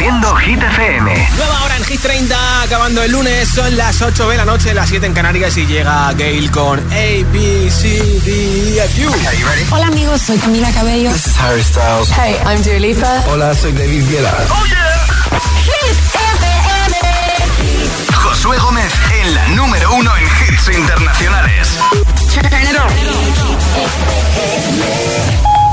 Haciendo Hit FM. Nueva hora en Hit 30, acabando el lunes, son las 8 de la noche, las 7 en Canarias y llega Gail con A, B, C, D, e, F, U. Hola amigos, soy Camila Cabello. This is Harry Styles. Hey, I'm Dua Lipa. Hola, soy David Guetta. Oh yeah. Hit FM. Josué Gómez en la número uno en hits internacionales. Turn it on.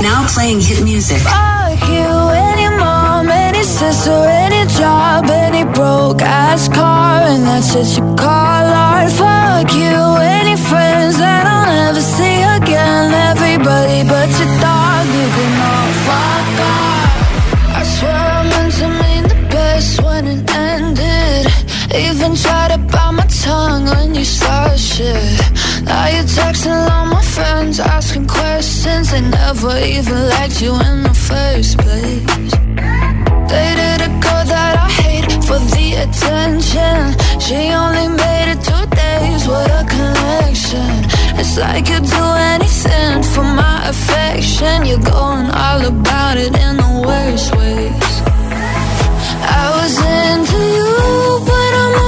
Now playing hit music. Fuck you, any mom, any sister, any job, any broke ass car, and that's what you call art. Fuck you, any friends that I'll never see again. Everybody but your dog, you can all fuck off. I swear I meant to mean the best when it ended. Even tried to bite my tongue when you started shit. Now you're texting all my friends, asking questions. They never even liked you in the first place. Dated a girl that I hate for the attention. She only made it two days, what a connection. It's like you'd do anything for my affection. You're going all about it in the worst ways. I was into you, but I'm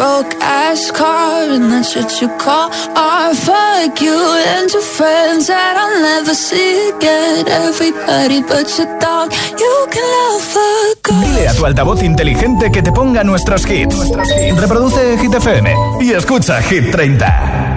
broke ass car and that's what you call art. Fuck you and your friends that I'll never see again. Everybody but your dog, you can love a girl. Dile a tu altavoz inteligente que te ponga nuestros hits. Reproduce Hit FM y escucha Hit 30.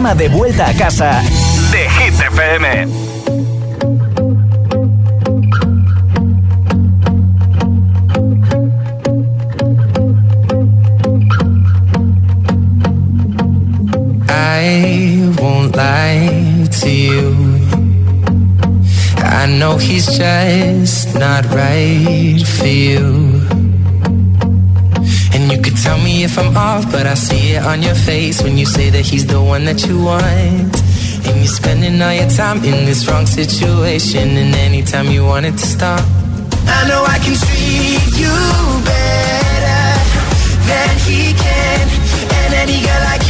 programa de vuelta a casa de Hit FM. I won't lie to you. I know he's just not right for you. On your face when you say that he's the one that you want. And you're spending all your time in this wrong situation, and anytime you want it to stop. I know I can treat you better than he can, and any girl like you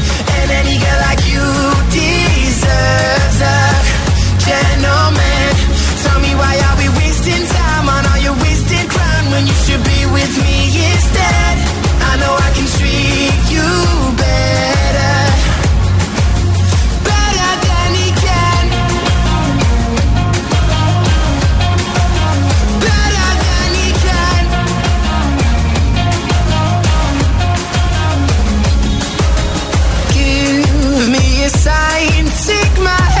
gentleman. Tell me why are we wasting time on all your wasted crown when you should be with me instead? I know I can treat you better, better than he can, better than he can. Give me a sign, take my hand,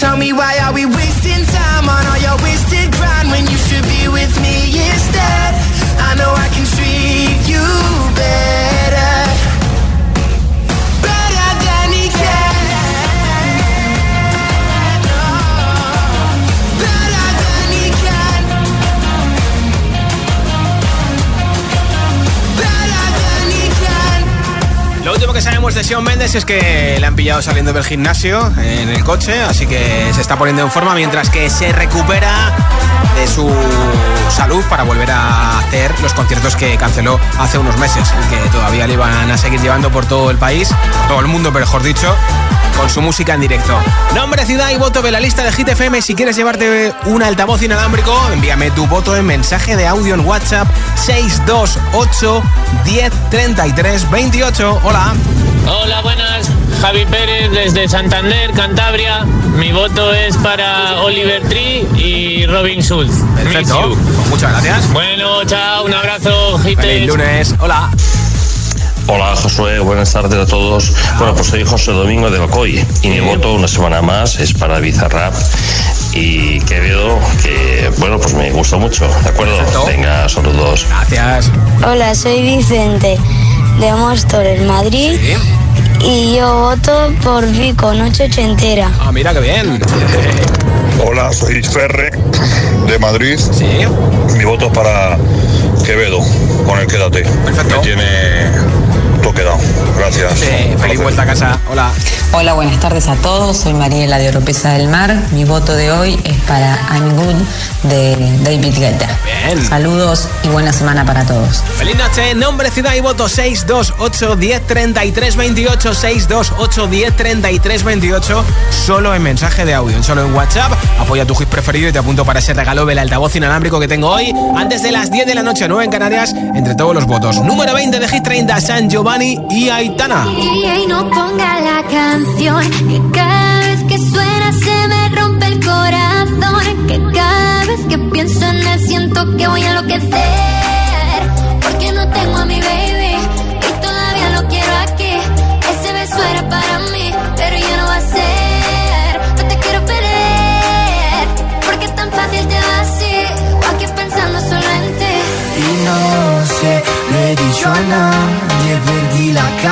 Tell me why are we wasting time on all your wasted grind when you que sabemos de Sean Mendes es que le han pillado saliendo del gimnasio en el coche, así que se está poniendo en forma mientras que se recupera de su salud para volver a hacer los conciertos que canceló hace unos meses que todavía le iban a seguir llevando por todo el país, todo el mundo, mejor dicho, con su música en directo. Nombre, ciudad y voto de la lista de Hit FM. Si quieres llevarte un altavoz inalámbrico, envíame tu voto en mensaje de audio en WhatsApp 628 1033 28. Hola. Hola, buenas. Javi Pérez desde Santander, Cantabria. Mi voto es para Oliver Tree y Robin Schulz. Perfecto. Pues muchas gracias. Bueno, chao, un abrazo, Feliz lunes. Hola. Hola Josué, buenas tardes a todos. Bueno, pues soy José Domingo de Bacoy y mi voto una semana más es para Bizarrap y Quevedo, que bueno, pues me gusta mucho, ¿de acuerdo? Perfecto. Venga, saludos. Gracias. Hola, soy Vicente de Móstoles, Madrid. Sí. Y yo voto por Vico, Noche Ochentera. Ah, mira qué bien. Hola, soy Ferre de Madrid. Sí. Mi voto es para Quevedo, con el Quédate. Perfecto. Me tiene quedado. Gracias. Sí, feliz vuelta a casa. Hola. Hola, buenas tardes a todos. Soy Mariela de Oropesa del Mar. Mi voto de hoy es para I'm Good de David Guetta. Bien. Saludos y buena semana para todos. Feliz noche, nombre, ciudad y voto 628 1033 28 628 1033 28 solo en mensaje de audio, solo en WhatsApp. Apoya tu hit preferido y te apunto para ese regalo del altavoz inalámbrico que tengo hoy antes de las 10 de la noche, 9 en Canarias, entre todos los votos. Número 20 de Hit 30, San Giovanni y Aitana. Y no ponga la canción que cada vez que suena se me rompe el corazón. Que cada vez que pienso en él siento que voy a enloquecer.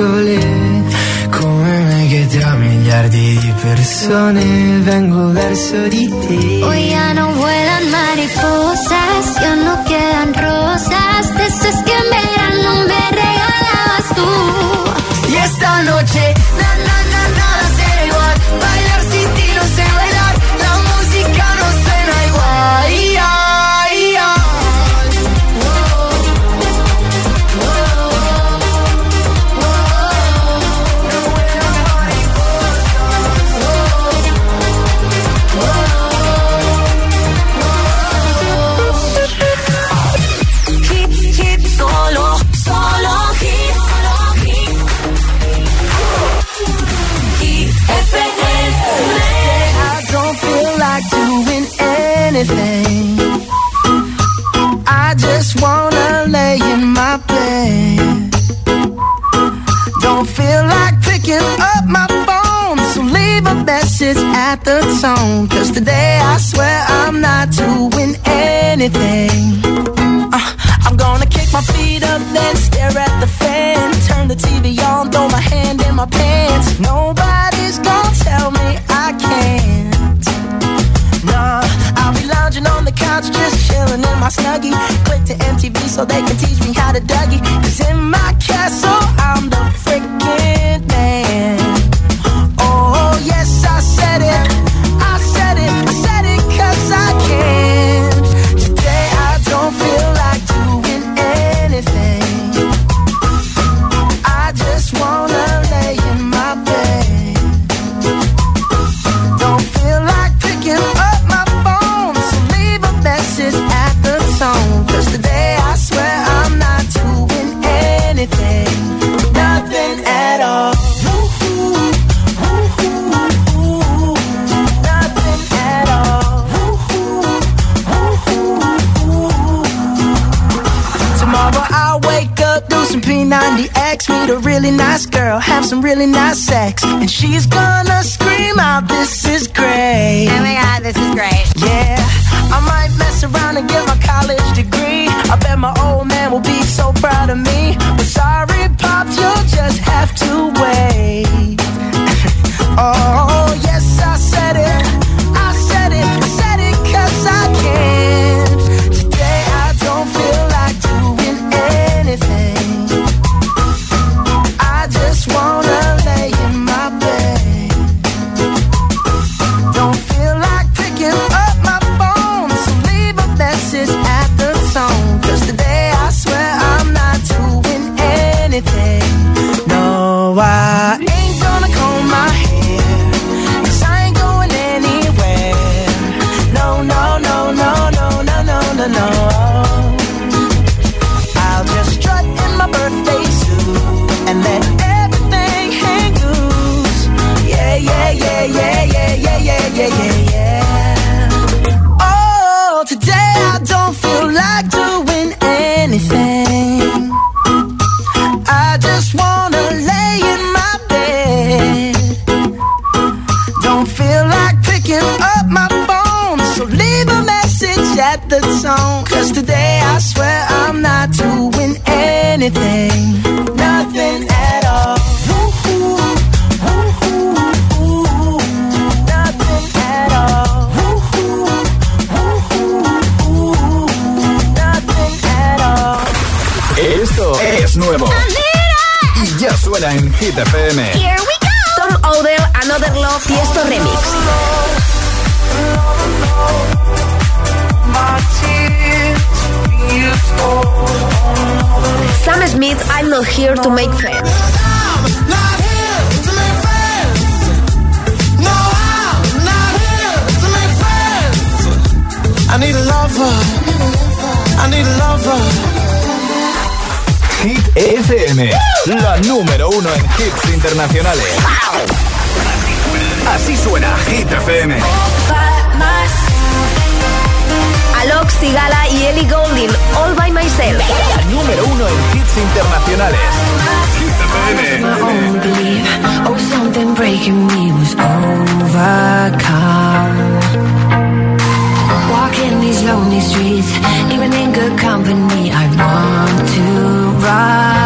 sole. Come me che tra miliardi di persone Vengo verso di te. Oh, non vuoi vuelan mariposas meet a really nice girl, have some really nice sex, and she's gonna scream out, This is great. Oh my god, this is great. Yeah, I might mess around and get my college degree. I bet my old man will be so proud of me. But sorry, Pops, you'll just have to wait. oh, yes, I said it. I said it. I said it cause I can. Esto es nuevo. Y ya suena en Hit FM. Here we go. Tom Odell, Another Love, Tiesto Remix. Sam Smith, I'm not here to make friends. I need a lover. I need a lover. Hit FM, la número uno en hits internacionales. Así suena Hit FM. Alok Sigala y Ellie Goulding, All by Myself. La número uno en hits internacionales. Hit FM. oh. Walking these lonely streets, even in good company, I want to right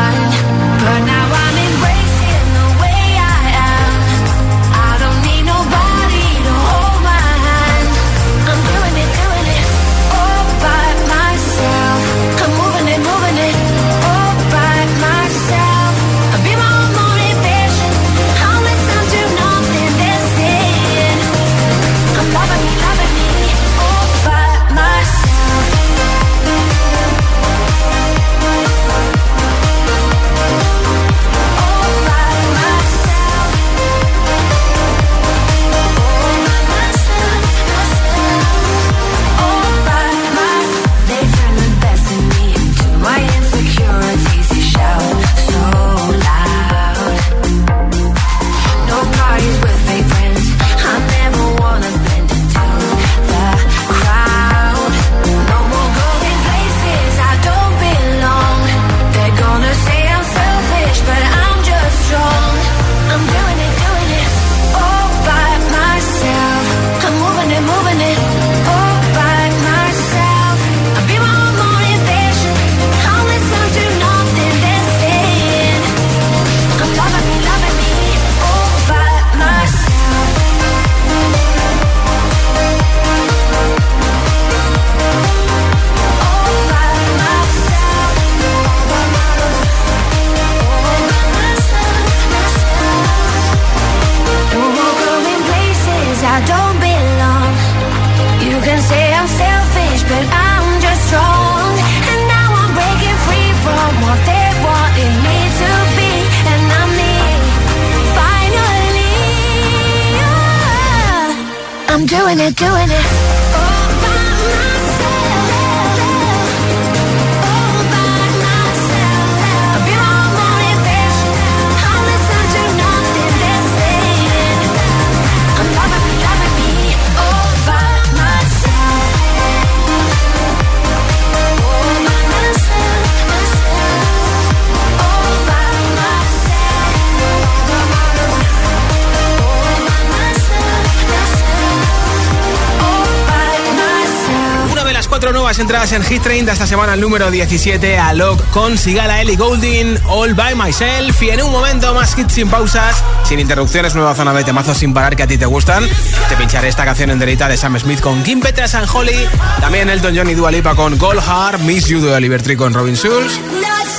entradas en Hit 30 esta semana, el número 17, Alok con Sigala, Ellie Goulding, All By Myself. Y en un momento más hits sin pausas, sin interrupciones, nueva zona de temazos sin parar que a ti te gustan. Te pincharé esta canción enterita de Sam Smith con Kim Petras and Holly. También Elton John y Dua con Gold Heart, Miss You de Oliver Tree con Robin Schulz.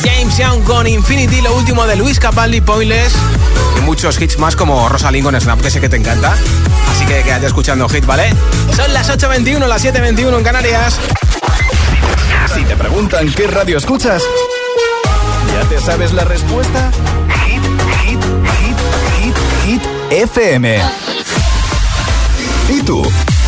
James Young con Infinity, lo último de Luis Capaldi, Pointless. Y muchos hits más como Rosalind con Snap, que sé que te encanta. Así que quédate escuchando hit, ¿vale? Son las 8.21, las 7.21 en Canarias. Si te preguntan qué radio escuchas, ¿ya te sabes la respuesta? Hit, hit, hit, hit, hit, FM. ¿Y tú?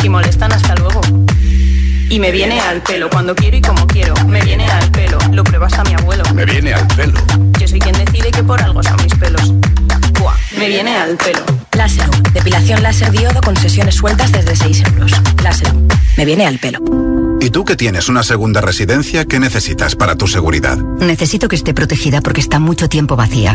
Si molestan, hasta luego. Y me viene al pelo cuando quiero y como quiero. Me viene al pelo, lo prueba hasta mi abuelo. Me viene al pelo. Yo soy quien decide que por algo son mis pelos. Buah, me viene al pelo. Láser, depilación láser diodo con sesiones sueltas desde 6 euros. Láser, me viene al pelo. ¿Y tú que tienes una segunda residencia, qué necesitas para tu seguridad? Necesito que esté protegida porque está mucho tiempo vacía.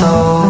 Soul.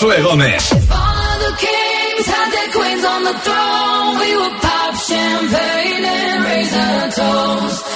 Josué Gómez. We would pop champagne and raise.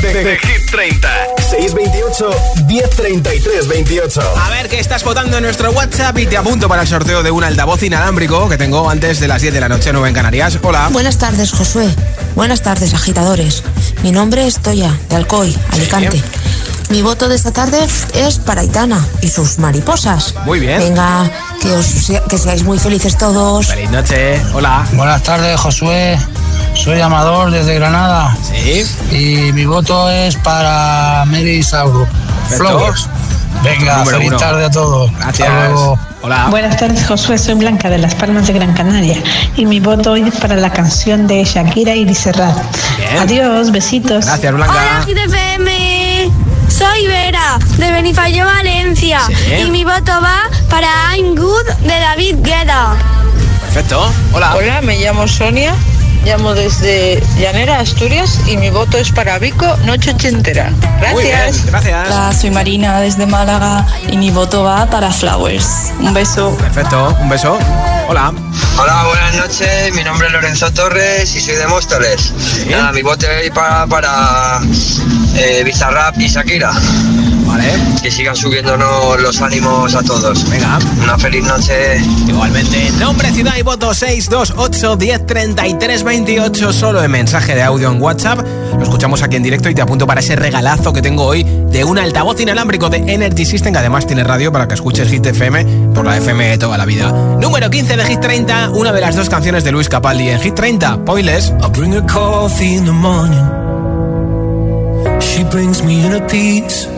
de, G30 628 1033 28. A ver que estás votando en nuestro WhatsApp y te apunto para el sorteo de un altavoz inalámbrico que tengo antes de las 10 de la noche, 9 en Canarias. Hola. Buenas tardes, Josué. Buenas tardes, agitadores. Mi nombre es Toya, de Alcoy, Alicante. Mi voto de esta tarde es para Itana y sus mariposas. Muy bien. Venga, que, os, que seáis muy felices todos. Feliz noche. Hola. Buenas tardes, Josué. Soy Amador desde Granada. Sí. Y mi voto es para Mary Sauro. Flowers. Venga, feliz uno. tarde a todos. Gracias. Hola. Buenas tardes, Josué. Soy Blanca de Las Palmas de Gran Canaria y mi voto hoy es para la canción de Shakira y Serrat. Adiós, besitos. Gracias, Blanca. Hola, GTPM. Soy Vera de Benifayó, Valencia ¿Sí? y mi voto va para I'm Good de David Guetta. Perfecto. Hola. Hola, me llamo Sonia llamo desde Llanera, Asturias y mi voto es para Vico, noche ochentera. Gracias. gracias. Hola, soy Marina desde Málaga y mi voto va para Flowers. Un beso. Perfecto, un beso. Hola. Hola, buenas noches. Mi nombre es Lorenzo Torres y soy de Móstoles. Nada, mi voto es para, para eh, Bizarrap y Shakira. Vale. Que sigan subiéndonos los ánimos a todos. Venga. Una feliz noche. Igualmente, nombre, ciudad y voto 628 1033 28 solo en mensaje de audio en WhatsApp. Lo escuchamos aquí en directo y te apunto para ese regalazo que tengo hoy de un altavoz inalámrico de Energy System que además tiene radio para que escuches Hit FM por la FM de toda la vida. Número 15 de Hit 30, una de las dos canciones de Luis Capaldi en Hit 30, Poiles. I bring her coffee in the morning. She brings me in a piece.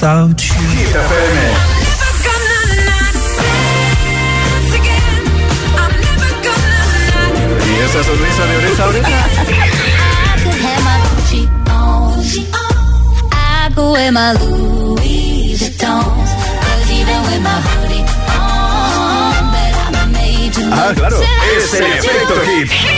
without you. ¿Y esa sonrisa de a I'm to Ah, claro, es el efecto hit.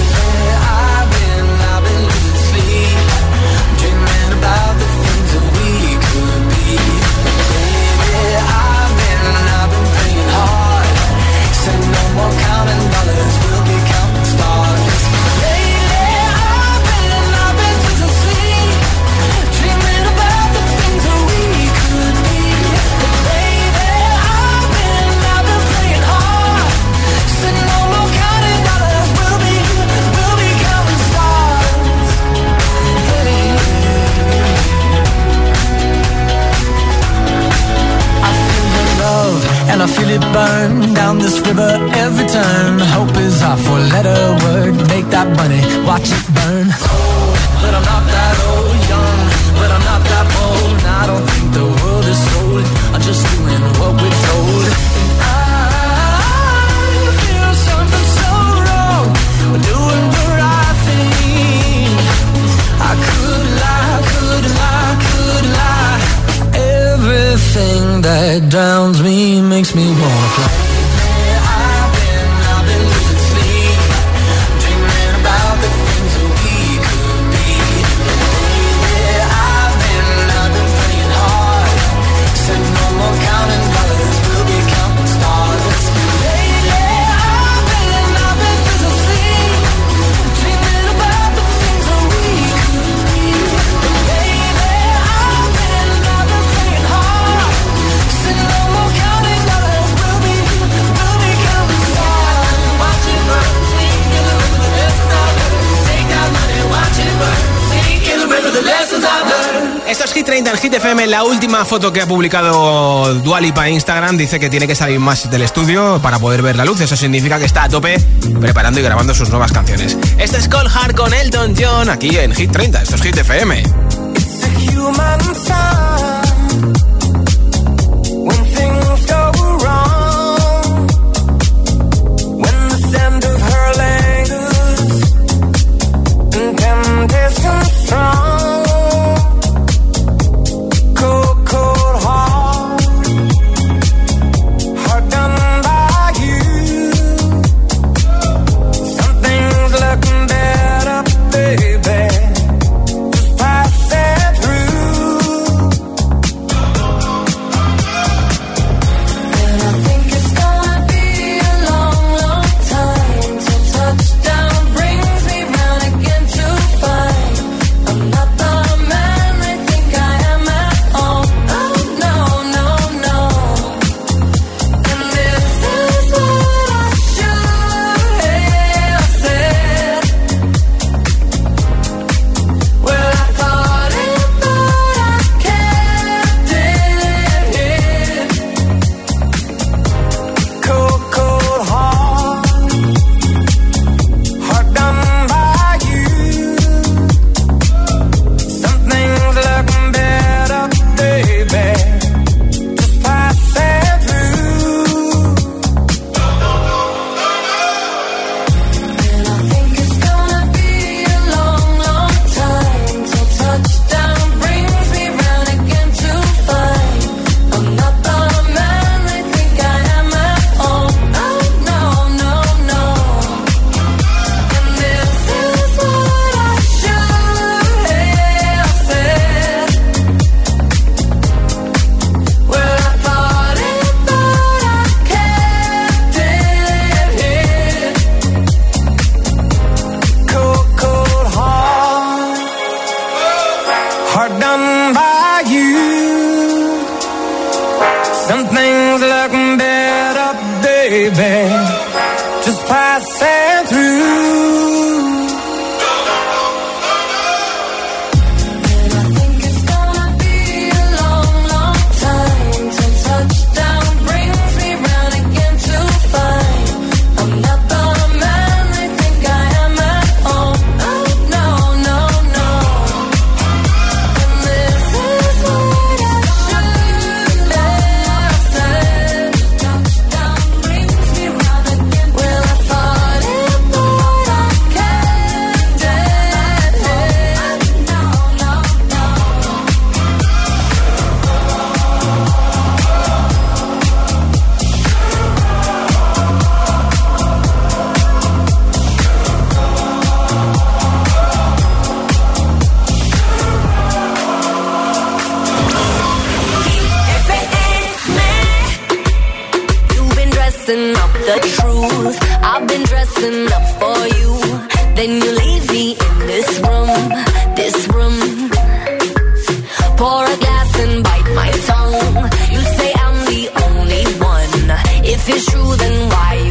30 en Hit FM. La última foto que ha publicado Dualipa en Instagram dice que tiene que salir más del estudio para poder ver la luz. Eso significa que está a tope preparando y grabando sus nuevas canciones. Este es Cold Hard con Elton John aquí en Hit 30. Esto es Hit FM. And bite my tongue. You say I'm the only one. If it's true, then why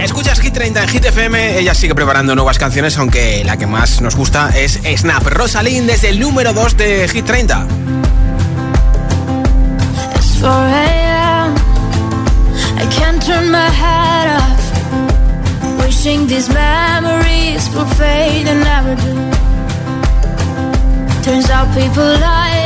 Escuchas Hit 30 en Hit FM. Ella sigue preparando nuevas canciones, aunque la que más nos gusta es Snap. Rosalind desde el número 2 de Hit 30. It's 4 a.m. I can't turn my head off. Wishing these memories will fade and never do. Turns out people lie.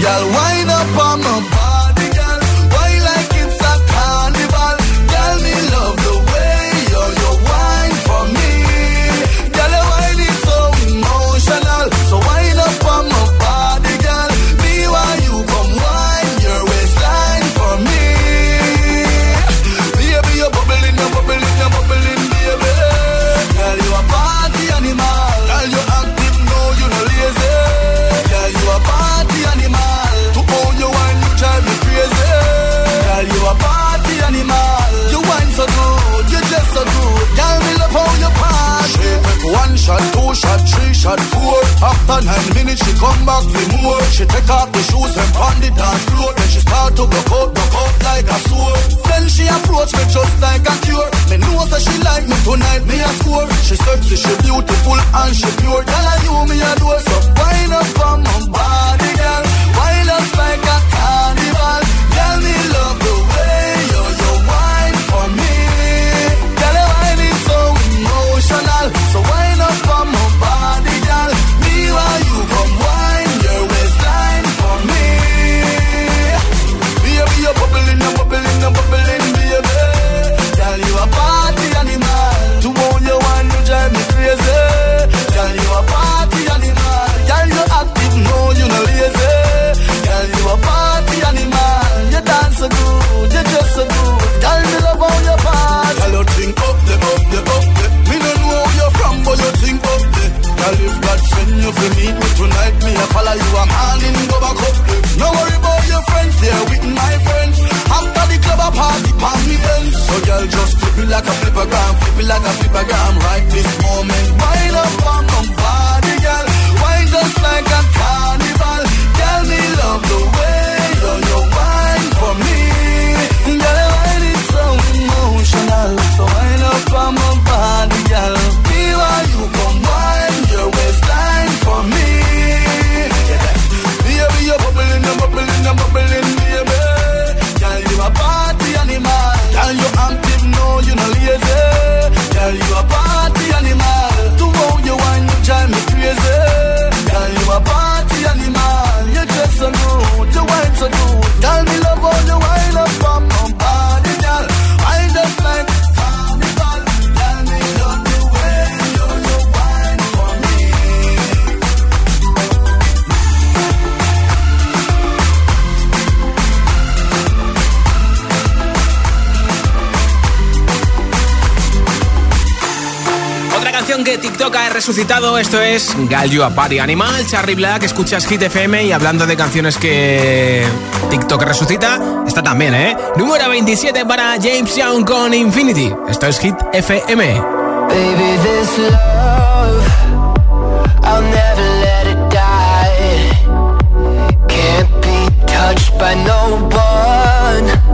Y'all Kiss, Gallo a Party Animal, Charlie Black, escuchas Hit FM y hablando de canciones que TikTok resucita, está también, ¿eh? Número 27 para James Young con Infinity. Esto es Hit FM. Baby, this love, I'll never let it die. Can't be touched by no one.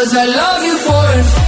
Cause I love you for it.